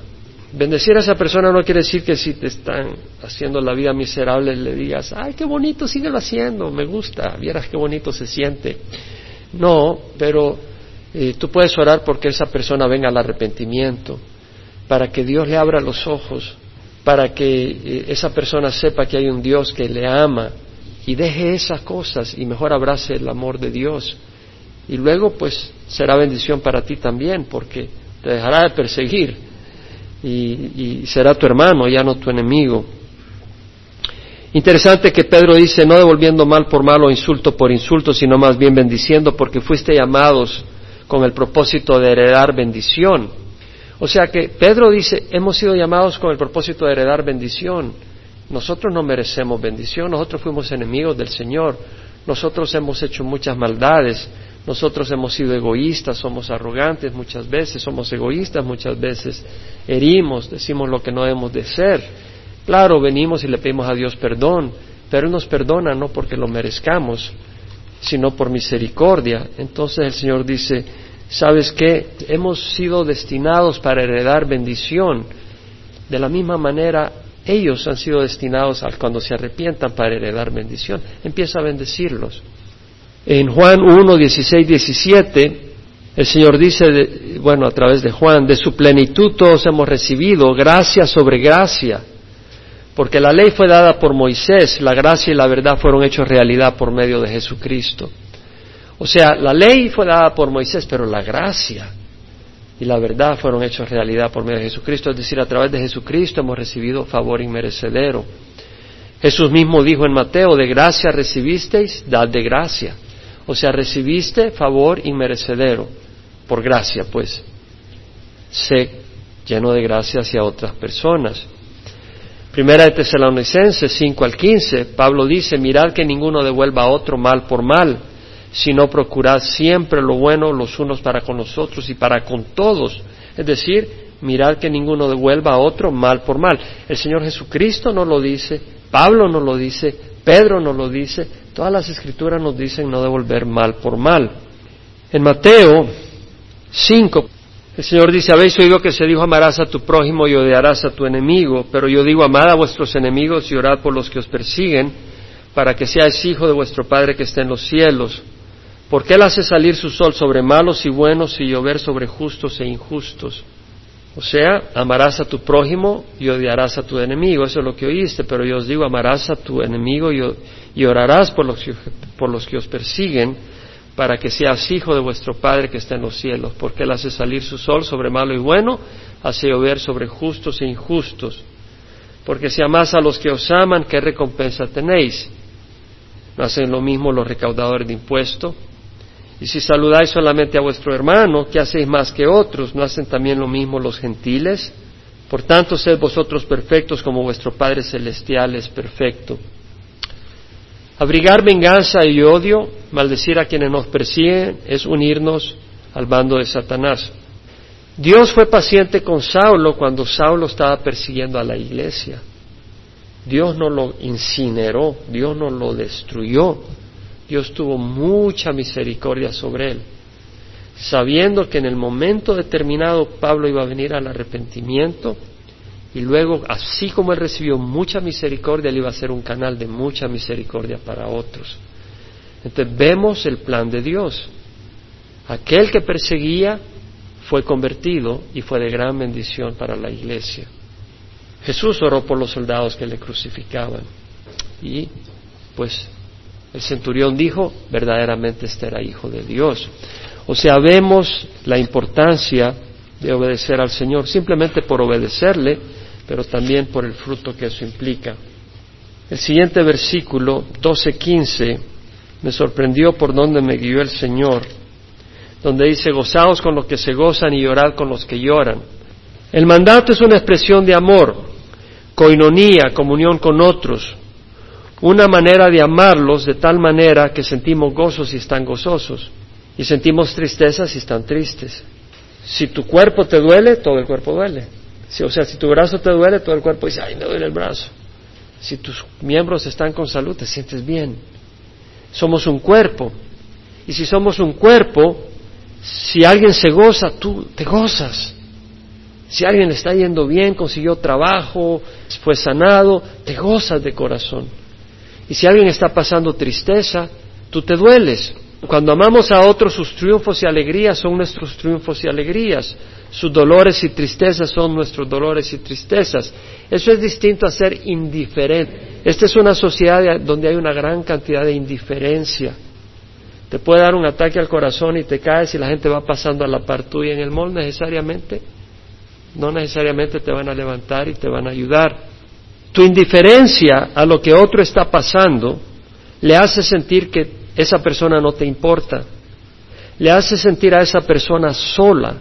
Bendecir a esa persona no quiere decir que si te están haciendo la vida miserable le digas, ay, qué bonito, síguelo haciendo, me gusta, vieras qué bonito se siente. No, pero eh, tú puedes orar porque esa persona venga al arrepentimiento para que Dios le abra los ojos, para que eh, esa persona sepa que hay un Dios que le ama y deje esas cosas y mejor abrace el amor de Dios. Y luego pues será bendición para ti también porque te dejará de perseguir y, será tu hermano, ya no tu enemigo. Interesante que Pedro dice, no devolviendo mal por mal o insulto por insulto, sino más bien bendiciendo, porque fuiste llamados con el propósito de heredar bendición. O sea que Pedro dice, hemos sido llamados con el propósito de heredar bendición. Nosotros no merecemos bendición, nosotros fuimos enemigos del Señor, nosotros hemos hecho muchas maldades, nosotros hemos sido egoístas, somos arrogantes muchas veces, somos egoístas muchas veces, herimos, decimos lo que no debemos de ser. Claro, venimos y le pedimos a Dios perdón, pero Él nos perdona no porque lo merezcamos, sino por misericordia. Entonces el Señor dice, ¿Sabes qué? Hemos sido destinados para heredar bendición. De la misma manera, ellos han sido destinados al cuando se arrepientan para heredar bendición. Empieza a bendecirlos. En Juan 1, 16, 17, el Señor dice, bueno, a través de Juan, de su plenitud todos hemos recibido gracia sobre gracia, porque la ley fue dada por Moisés, la gracia y la verdad fueron hechos realidad por medio de Jesucristo. O sea, la ley fue dada por Moisés, pero la gracia y la verdad fueron hechos realidad por medio de Jesucristo. Es decir, a través de Jesucristo hemos recibido favor inmerecedero. Jesús mismo dijo en Mateo, de gracia recibisteis, dad de gracia. O sea, recibiste favor inmerecedero, por gracia, pues. Sé lleno de gracia hacia otras personas. Primera de Tesalonicenses 5 al 15, Pablo dice, mirad que ninguno devuelva a otro mal por mal, sino procurad siempre lo bueno los unos para con nosotros y para con todos. Es decir, mirad que ninguno devuelva a otro mal por mal. El Señor Jesucristo no lo dice, Pablo no lo dice, Pedro no lo dice, todas las escrituras nos dicen no devolver mal por mal. En Mateo 5, el Señor dice, habéis oído que se dijo amarás a tu prójimo y odiarás a tu enemigo, pero yo digo amad a vuestros enemigos y orad por los que os persiguen, para que seáis hijo de vuestro Padre que está en los cielos. Porque Él hace salir su sol sobre malos y buenos y llover sobre justos e injustos. O sea, amarás a tu prójimo y odiarás a tu enemigo. Eso es lo que oíste, pero yo os digo, amarás a tu enemigo y, orarás por los, que os persiguen para que seas hijo de vuestro Padre que está en los cielos, porque Él hace salir su sol sobre malo y bueno, hace llover sobre justos e injustos. Porque si amás a los que os aman, ¿qué recompensa tenéis? ¿No hacen lo mismo los recaudadores de impuestos? Y si saludáis solamente a vuestro hermano, ¿qué hacéis más que otros? ¿No hacen también lo mismo los gentiles? Por tanto, sed vosotros perfectos como vuestro Padre Celestial es perfecto. Abrigar venganza y odio, maldecir a quienes nos persiguen, es unirnos al bando de Satanás. Dios fue paciente con Saulo cuando Saulo estaba persiguiendo a la iglesia. Dios no lo incineró, Dios no lo destruyó. Dios tuvo mucha misericordia sobre él, sabiendo que en el momento determinado Pablo iba a venir al arrepentimiento y luego, así como él recibió mucha misericordia, él iba a ser un canal de mucha misericordia para otros. Entonces vemos el plan de Dios. Aquel que perseguía fue convertido y fue de gran bendición para la iglesia. Jesús oró por los soldados que le crucificaban y pues el centurión dijo, verdaderamente este era hijo de Dios. O sea, vemos la importancia de obedecer al Señor, simplemente por obedecerle, pero también por el fruto que eso implica. El siguiente versículo, 12:15, me sorprendió por donde me guió el Señor, donde dice, gozaos con los que se gozan y llorad con los que lloran. El mandato es una expresión de amor, coinonía, comunión con otros, una manera de amarlos de tal manera que sentimos gozos si están gozosos y sentimos tristeza si están tristes. Si tu cuerpo te duele, todo el cuerpo duele o sea, si tu brazo te duele, todo el cuerpo dice, ay, me duele el brazo. Si tus miembros están con salud, te sientes bien. Somos un cuerpo. Y si somos un cuerpo, si alguien se goza, tú te gozas. Si alguien está yendo bien, consiguió trabajo, fue sanado, te gozas de corazón. Y si alguien está pasando tristeza, tú te dueles. Cuando amamos a otros, sus triunfos y alegrías son nuestros triunfos y alegrías. Sus dolores y tristezas son nuestros dolores y tristezas. Eso es distinto a ser indiferente. Esta es una sociedad donde hay una gran cantidad de indiferencia. Te puede dar un ataque al corazón y te caes y la gente va pasando a la par tuya en el mall necesariamente. No necesariamente te van a levantar y te van a ayudar. Tu indiferencia a lo que otro está pasando le hace sentir que esa persona no te importa. Le hace sentir a esa persona sola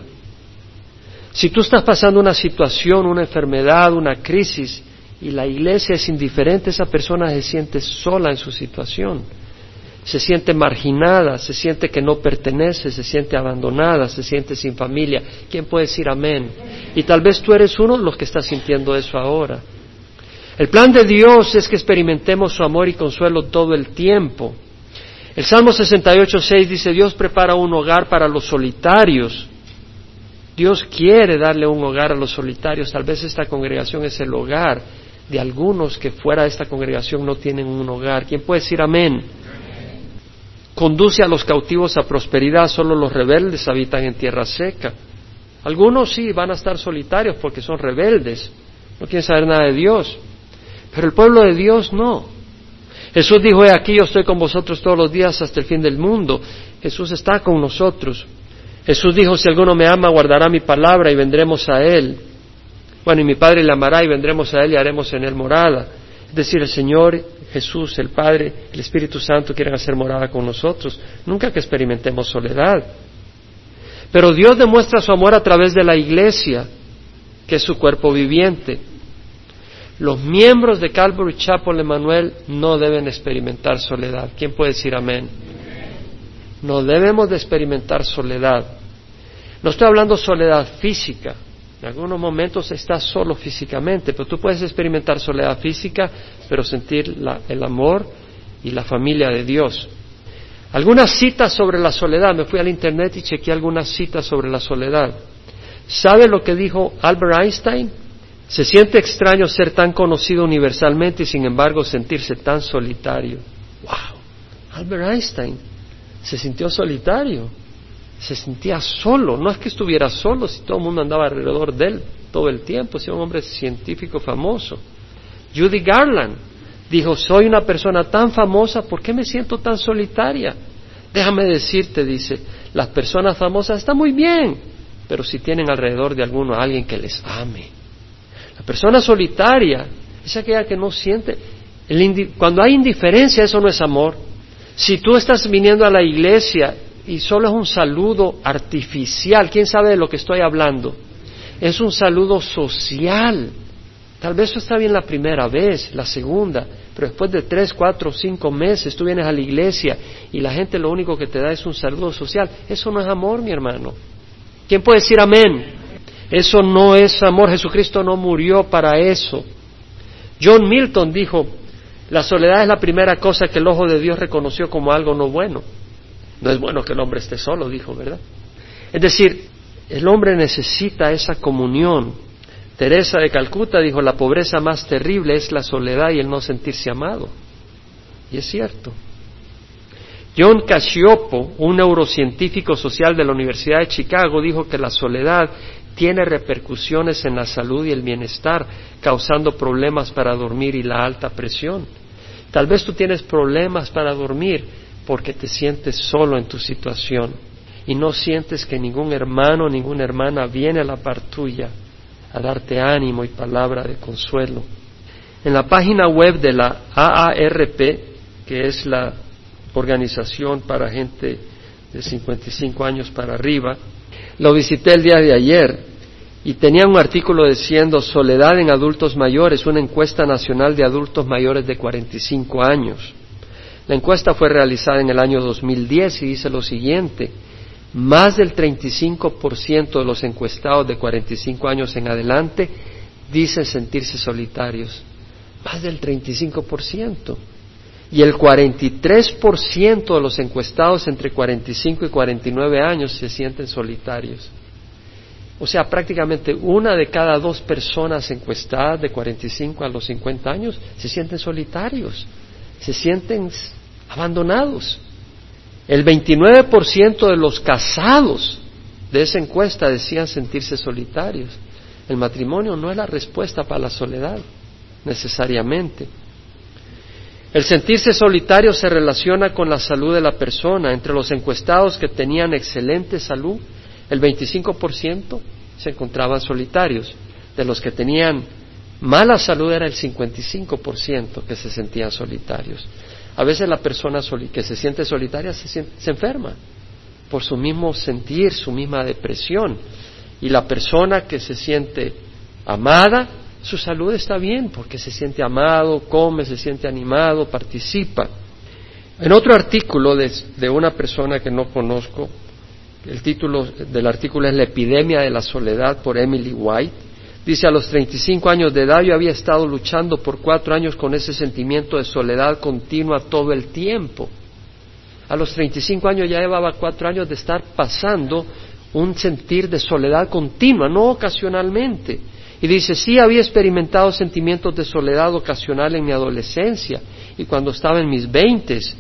si tú estás pasando una situación, una enfermedad, una crisis, y la iglesia es indiferente, esa persona se siente sola en su situación, se siente marginada, se siente que no pertenece, se siente abandonada, se siente sin familia. ¿Quién puede decir amén? Y tal vez tú eres uno de los que está sintiendo eso ahora. El plan de Dios es que experimentemos su amor y consuelo todo el tiempo. El Salmo 68.6 dice, Dios prepara un hogar para los solitarios Dios quiere darle un hogar a los solitarios. Tal vez esta congregación es el hogar de algunos que fuera de esta congregación no tienen un hogar. ¿Quién puede decir amén? Conduce a los cautivos a prosperidad, solo los rebeldes habitan en tierra seca. Algunos sí van a estar solitarios porque son rebeldes, no quieren saber nada de Dios. Pero el pueblo de Dios no. Jesús dijo, he aquí yo estoy con vosotros todos los días hasta el fin del mundo. Jesús está con nosotros. Jesús dijo, si alguno me ama, guardará mi palabra y vendremos a Él. Bueno, y mi Padre le amará y vendremos a Él y haremos en Él morada. Es decir, el Señor Jesús, el Padre, el Espíritu Santo quieren hacer morada con nosotros. Nunca que experimentemos soledad. Pero Dios demuestra su amor a través de la iglesia, que es su cuerpo viviente. Los miembros de Calvary Chapel Emanuel no deben experimentar soledad. ¿Quién puede decir amén? No debemos de experimentar soledad. No estoy hablando soledad física. En algunos momentos estás solo físicamente, pero tú puedes experimentar soledad física, pero sentir el amor y la familia de Dios. Algunas citas sobre la soledad. Me fui al internet y chequeé algunas citas sobre la soledad. ¿Sabe lo que dijo Albert Einstein? Se siente extraño ser tan conocido universalmente y sin embargo sentirse tan solitario. ¡Wow! Albert Einstein se sintió solitario, se sentía solo. No es que estuviera solo si todo el mundo andaba alrededor de él todo el tiempo, si un hombre científico famoso. Judy Garland Dijo, soy una persona tan famosa, ¿por qué me siento tan solitaria? Déjame decirte, dice, las personas famosas están muy bien, pero si tienen alrededor de alguno a alguien que les ame. La persona solitaria es aquella que no siente. cuando hay indiferencia, eso no es amor. Si tú estás viniendo a la iglesia y solo es un saludo artificial, ¿quién sabe de lo que estoy hablando? Es un saludo social Tal vez eso está bien la primera vez, la segunda, pero después de tres, cuatro, cinco meses tú vienes a la iglesia y la gente lo único que te da es un saludo social. Eso no es amor, mi hermano. ¿Quién puede decir amén? Eso no es amor. Jesucristo no murió para eso. John Milton dijo, la soledad es la primera cosa que el ojo de Dios reconoció como algo no bueno. No es bueno que el hombre esté solo, dijo, ¿verdad? Es decir, el hombre necesita esa comunión Teresa de Calcuta dijo, la pobreza más terrible es la soledad y el no sentirse amado. Y es cierto. John Cacioppo, un neurocientífico social de la Universidad de Chicago, dijo que la soledad tiene repercusiones en la salud y el bienestar, causando problemas para dormir y la alta presión. Tal vez tú tienes problemas para dormir porque te sientes solo en tu situación y no sientes que ningún hermano, ninguna hermana viene a la par tuya a darte ánimo y palabra de consuelo. En la página web de la AARP, que es la organización para gente de 55 años para arriba, lo visité el día de ayer y tenía un artículo diciendo Soledad en adultos mayores, una encuesta nacional de adultos mayores de 45 años. La encuesta fue realizada en el año 2010 y dice lo siguiente, más del 35% de los encuestados de 45 años en adelante dicen sentirse solitarios. Más del 35%. Y el 43% de los encuestados entre 45 y 49 años se sienten solitarios. O sea, prácticamente una de cada dos personas encuestadas de 45 a los 50 años se sienten solitarios, se sienten abandonados. El 29% de los casados de esa encuesta decían sentirse solitarios. El matrimonio no es la respuesta para la soledad, necesariamente. El sentirse solitario se relaciona con la salud de la persona. Entre los encuestados que tenían excelente salud, el 25% se encontraban solitarios. De los que tenían mala salud era el 55% que se sentían solitarios. A veces la persona que se siente solitaria se, enferma por su mismo sentir, su misma depresión. Y la persona que se siente amada, su salud está bien porque se siente amado, come, se siente animado, participa. En otro artículo de, una persona que no conozco, el título del artículo es La epidemia de la soledad por Emily White, Dice, a los 35 años de edad yo había estado luchando por cuatro años con ese sentimiento de soledad continua todo el tiempo. A los 35 años ya llevaba cuatro años de estar pasando un sentir de soledad continua, no ocasionalmente. Y dice, sí había experimentado sentimientos de soledad ocasional en mi adolescencia y cuando estaba en mis veintes,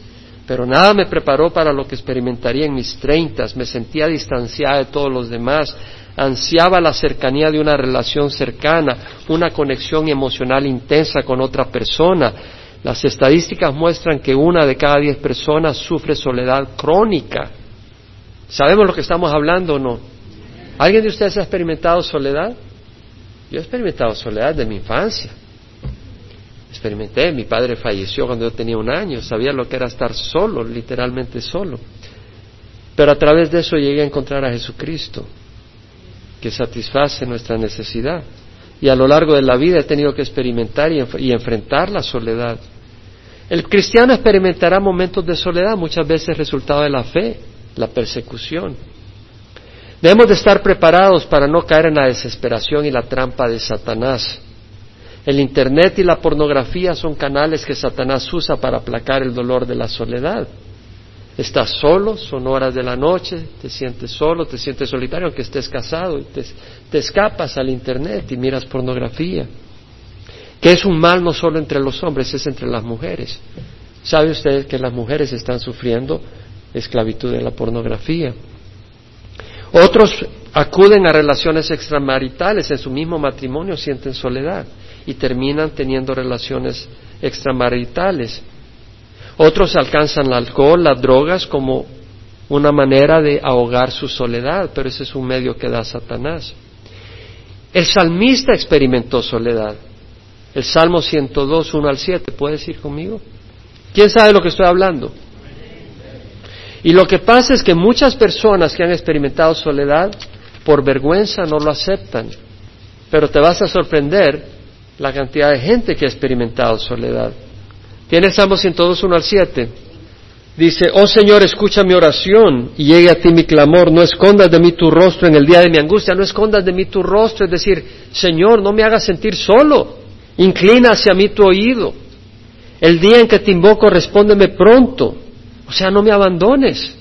pero nada me preparó para lo que experimentaría en mis treintas. Me sentía distanciada de todos los demás, ansiaba la cercanía de una relación cercana, una conexión emocional intensa con otra persona. Las estadísticas muestran que una de cada diez personas sufre soledad crónica. ¿Sabemos lo que estamos hablando o no? ¿Alguien de ustedes ha experimentado soledad? Yo he experimentado soledad de mi infancia. Experimenté, mi padre falleció cuando yo tenía un año, sabía lo que era estar solo, literalmente solo. Pero a través de eso llegué a encontrar a Jesucristo, que satisface nuestra necesidad. Y a lo largo de la vida he tenido que experimentar y, enfrentar la soledad. El cristiano experimentará momentos de soledad, muchas veces resultado de la fe, la persecución. Debemos de estar preparados para no caer en la desesperación y la trampa de Satanás. El Internet y la pornografía son canales que Satanás usa para aplacar el dolor de la soledad. Estás solo, son horas de la noche, te sientes solo, te sientes solitario, aunque estés casado, y te, escapas al Internet y miras pornografía. Que es un mal no solo entre los hombres, es entre las mujeres. ¿Sabe usted que las mujeres están sufriendo esclavitud de la pornografía? Otros acuden a relaciones extramaritales, en su mismo matrimonio sienten soledad y terminan teniendo relaciones extramaritales. Otros alcanzan el alcohol, las drogas como una manera de ahogar su soledad, pero ese es un medio que da Satanás. El salmista experimentó soledad. El Salmo 102, 1 al 7, ¿puedes ir conmigo? ¿Quién sabe lo que estoy hablando? Y lo que pasa es que muchas personas que han experimentado soledad, por vergüenza no lo aceptan. Pero te vas a sorprender la cantidad de gente que ha experimentado soledad. Tiene Salmo 102, 1 al 7. Dice, oh Señor, escucha mi oración y llegue a ti mi clamor, no escondas de mí tu rostro en el día de mi angustia, no escondas de mí tu rostro, es decir, Señor, no me hagas sentir solo, inclina hacia mí tu oído. El día en que te invoco, respóndeme pronto, o sea, no me abandones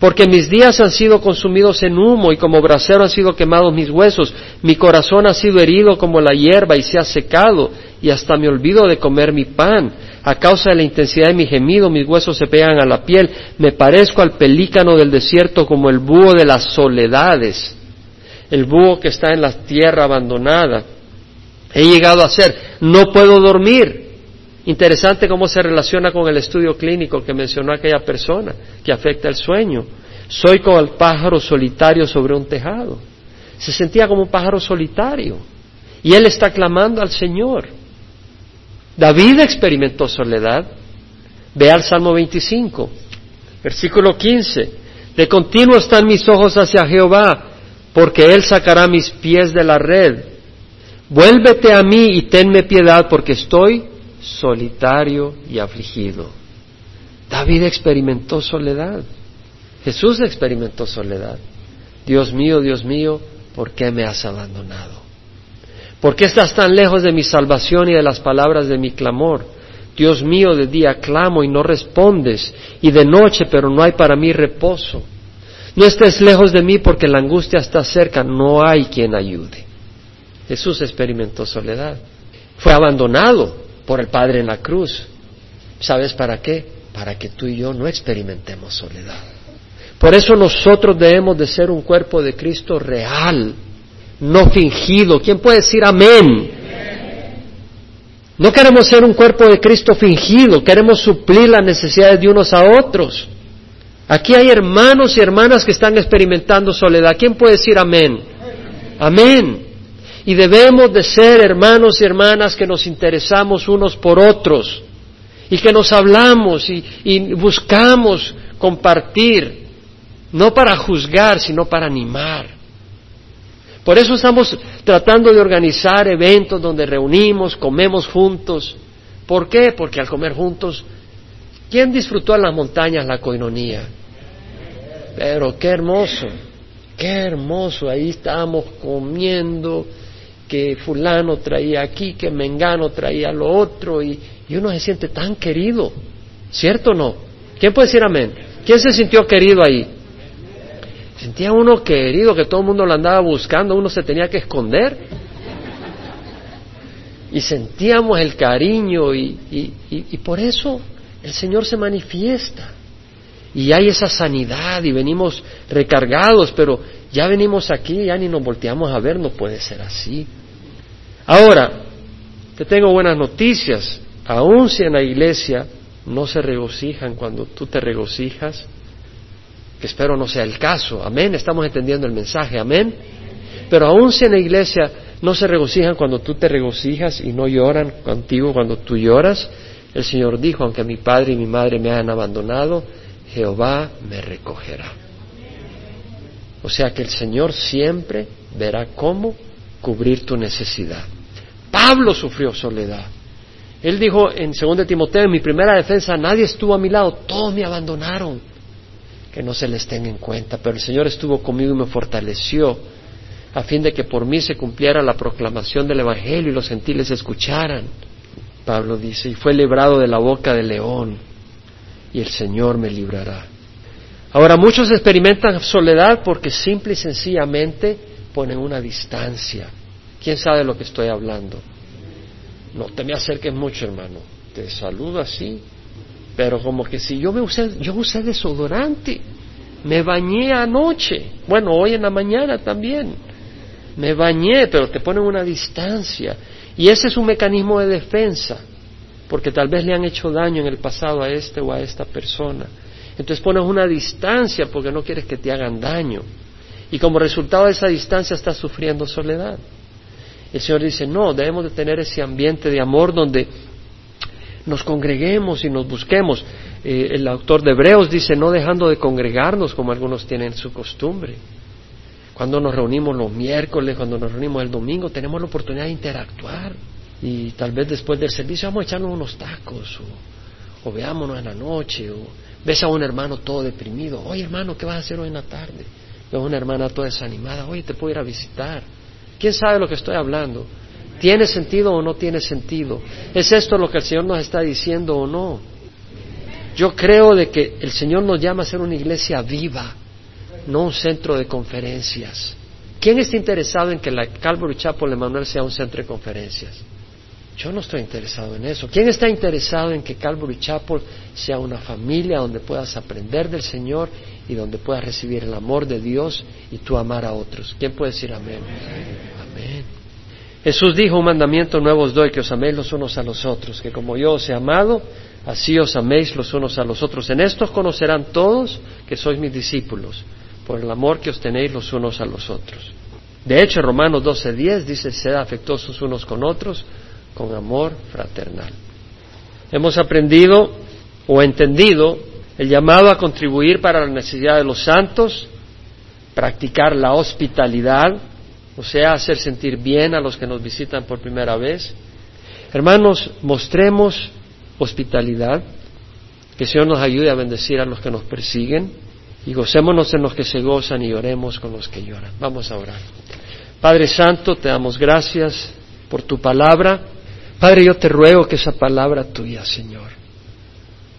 porque mis días han sido consumidos en humo y como brasero han sido quemados mis huesos, mi corazón ha sido herido como la hierba y se ha secado, y hasta me olvido de comer mi pan. A causa de la intensidad de mi gemido, mis huesos se pegan a la piel, me parezco al pelícano del desierto como el búho de las soledades, el búho que está en la tierra abandonada. He llegado a ser, no puedo dormir, Interesante cómo se relaciona con el estudio clínico que mencionó aquella persona, que afecta el sueño. Soy como el pájaro solitario sobre un tejado. Se sentía como un pájaro solitario. Y él está clamando al Señor. David experimentó soledad. Ve al Salmo 25, versículo 15. De continuo están mis ojos hacia Jehová, porque Él sacará mis pies de la red. Vuélvete a mí y tenme piedad, porque estoy solitario y afligido. David experimentó soledad. Jesús experimentó soledad. Dios mío, Dios mío, ¿por qué me has abandonado? ¿Por qué estás tan lejos de mi salvación y de las palabras de mi clamor? Dios mío, de día clamo y no respondes, y de noche, pero no hay para mí reposo. No estés lejos de mí porque la angustia está cerca, no hay quien ayude. Jesús experimentó soledad. Fue abandonado, por el Padre en la cruz. ¿Sabes para qué? Para que tú y yo no experimentemos soledad. Por eso nosotros debemos de ser un cuerpo de Cristo real, no fingido. ¿Quién puede decir amén? No queremos ser un cuerpo de Cristo fingido, queremos suplir las necesidades de unos a otros. Aquí hay hermanos y hermanas que están experimentando soledad. ¿Quién puede decir amén? Amén. Y debemos de ser hermanos y hermanas que nos interesamos unos por otros y que nos hablamos y, buscamos compartir, no para juzgar, sino para animar. Por eso estamos tratando de organizar eventos donde reunimos, comemos juntos. ¿Por qué? Porque al comer juntos, ¿quién disfrutó en las montañas la coinonía? Pero qué hermoso, qué hermoso, ahí estábamos comiendo que fulano traía aquí, que mengano traía lo otro, y, uno se siente tan querido, ¿cierto o no? ¿Quién puede decir amén? ¿Quién se sintió querido ahí? Sentía uno querido, que todo el mundo lo andaba buscando, uno se tenía que esconder. Y sentíamos el cariño y, y por eso el Señor se manifiesta. Y hay esa sanidad y venimos recargados, pero ya venimos aquí, ya ni nos volteamos a ver, no puede ser así. Ahora, te tengo buenas noticias. Aun si en la iglesia no se regocijan cuando tú te regocijas, que espero no sea el caso, amén, estamos entendiendo el mensaje, amén. Pero aun si en la iglesia no se regocijan cuando tú te regocijas y no lloran contigo cuando tú lloras. El Señor dijo, aunque mi padre y mi madre me hayan abandonado, Jehová me recogerá. O sea que el Señor siempre verá cómo cubrir tu necesidad. Pablo sufrió soledad. Él dijo en 2 Timoteo, en mi primera defensa, nadie estuvo a mi lado, todos me abandonaron. Que no se les tenga en cuenta, pero el Señor estuvo conmigo y me fortaleció a fin de que por mí se cumpliera la proclamación del Evangelio y los gentiles escucharan. Pablo dice, y fue librado de la boca del león, y el Señor me librará. Ahora, muchos experimentan soledad porque simple y sencillamente ponen una distancia. ¿Quién sabe de lo que estoy hablando? No te me acerques mucho, hermano. Te saludo así, pero como que si yo me usé, yo usé desodorante, me bañé anoche, bueno, hoy en la mañana también, me bañé, pero te ponen una distancia. Y ese es un mecanismo de defensa, porque tal vez le han hecho daño en el pasado a este o a esta persona. Entonces pones una distancia porque no quieres que te hagan daño. Y como resultado de esa distancia estás sufriendo soledad. El Señor dice, no, debemos de tener ese ambiente de amor donde nos congreguemos y nos busquemos. Eh, el autor de Hebreos dice, no dejando de congregarnos como algunos tienen su costumbre. Cuando nos reunimos los miércoles, cuando nos reunimos el domingo, tenemos la oportunidad de interactuar. Y tal vez después del servicio vamos a echarnos unos tacos o, o veámonos en la noche o ves a un hermano todo deprimido. Oye hermano, ¿qué vas a hacer hoy en la tarde? Ves a una hermana toda desanimada. Oye, te puedo ir a visitar ¿Quién sabe lo que estoy hablando? ¿Tiene sentido o no tiene sentido? ¿Es esto lo que el Señor nos está diciendo o no? Yo creo de que el Señor nos llama a ser una iglesia viva, no un centro de conferencias. ¿Quién está interesado en que la Calvary Chapel Manuel sea un centro de conferencias? Yo no estoy interesado en eso. ¿Quién está interesado en que Calvary Chapel sea una familia donde puedas aprender del Señor y donde puedas recibir el amor de Dios y tú amar a otros? ¿Quién puede decir amén? Jesús dijo, un mandamiento nuevo os doy, que os améis los unos a los otros, que como yo os he amado, así os améis los unos a los otros. En esto conocerán todos que sois mis discípulos, por el amor que os tenéis los unos a los otros. De hecho, Romanos 12:10 dice, sed afectuosos unos con otros, con amor fraternal. Hemos aprendido o entendido el llamado a contribuir para la necesidad de los santos, practicar la hospitalidad, o sea, hacer sentir bien a los que nos visitan por primera vez. Hermanos, mostremos hospitalidad, que Señor nos ayude a bendecir a los que nos persiguen y gocémonos en los que se gozan y oremos con los que lloran. Vamos a orar. Padre Santo, te damos gracias por tu palabra. Padre, yo te ruego que esa palabra tuya, Señor,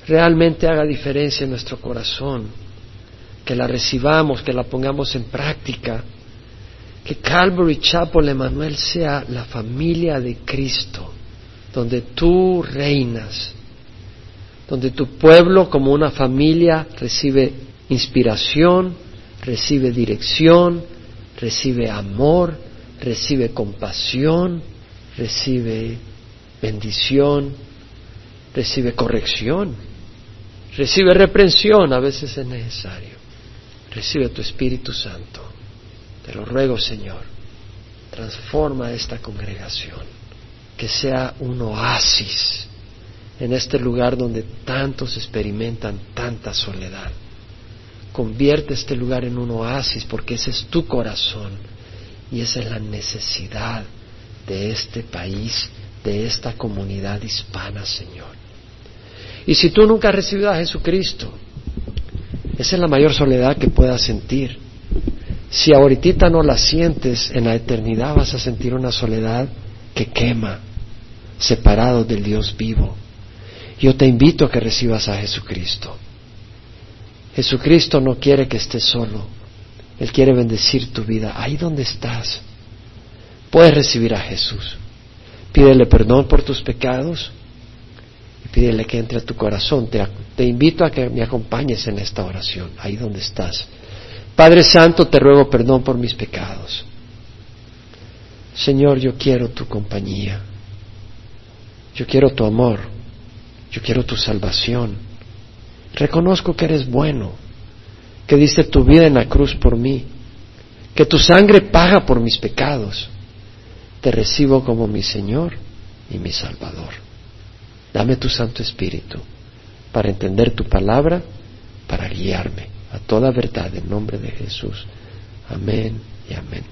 realmente haga diferencia en nuestro corazón, que la recibamos, que la pongamos en práctica que Calvary Chapel Emanuel sea la familia de Cristo, donde tú reinas, donde tu pueblo como una familia recibe inspiración, recibe dirección, recibe amor, recibe compasión, recibe bendición, recibe corrección, recibe reprensión, a veces es necesario, recibe tu Espíritu Santo. Te lo ruego, Señor, transforma esta congregación, que sea un oasis en este lugar donde tantos experimentan tanta soledad. Convierte este lugar en un oasis porque ese es tu corazón y esa es la necesidad de este país, de esta comunidad hispana, Señor. Y si tú nunca has recibido a Jesucristo, esa es la mayor soledad que puedas sentir. Si ahorita no la sientes, en la eternidad vas a sentir una soledad que quema, separado del Dios vivo. Yo te invito a que recibas a Jesucristo. Jesucristo no quiere que estés solo. Él quiere bendecir tu vida. Ahí donde estás, puedes recibir a Jesús. Pídele perdón por tus pecados y pídele que entre a tu corazón. Te, invito a que me acompañes en esta oración, ahí donde estás. Padre Santo, te ruego perdón por mis pecados. Señor, yo quiero tu compañía. Yo quiero tu amor. Yo quiero tu salvación. Reconozco que eres bueno, que diste tu vida en la cruz por mí, que tu sangre paga por mis pecados, te recibo como mi Señor y mi Salvador. Dame tu Santo Espíritu para entender tu palabra, para guiarme a toda verdad en nombre de Jesús. Amén y amén.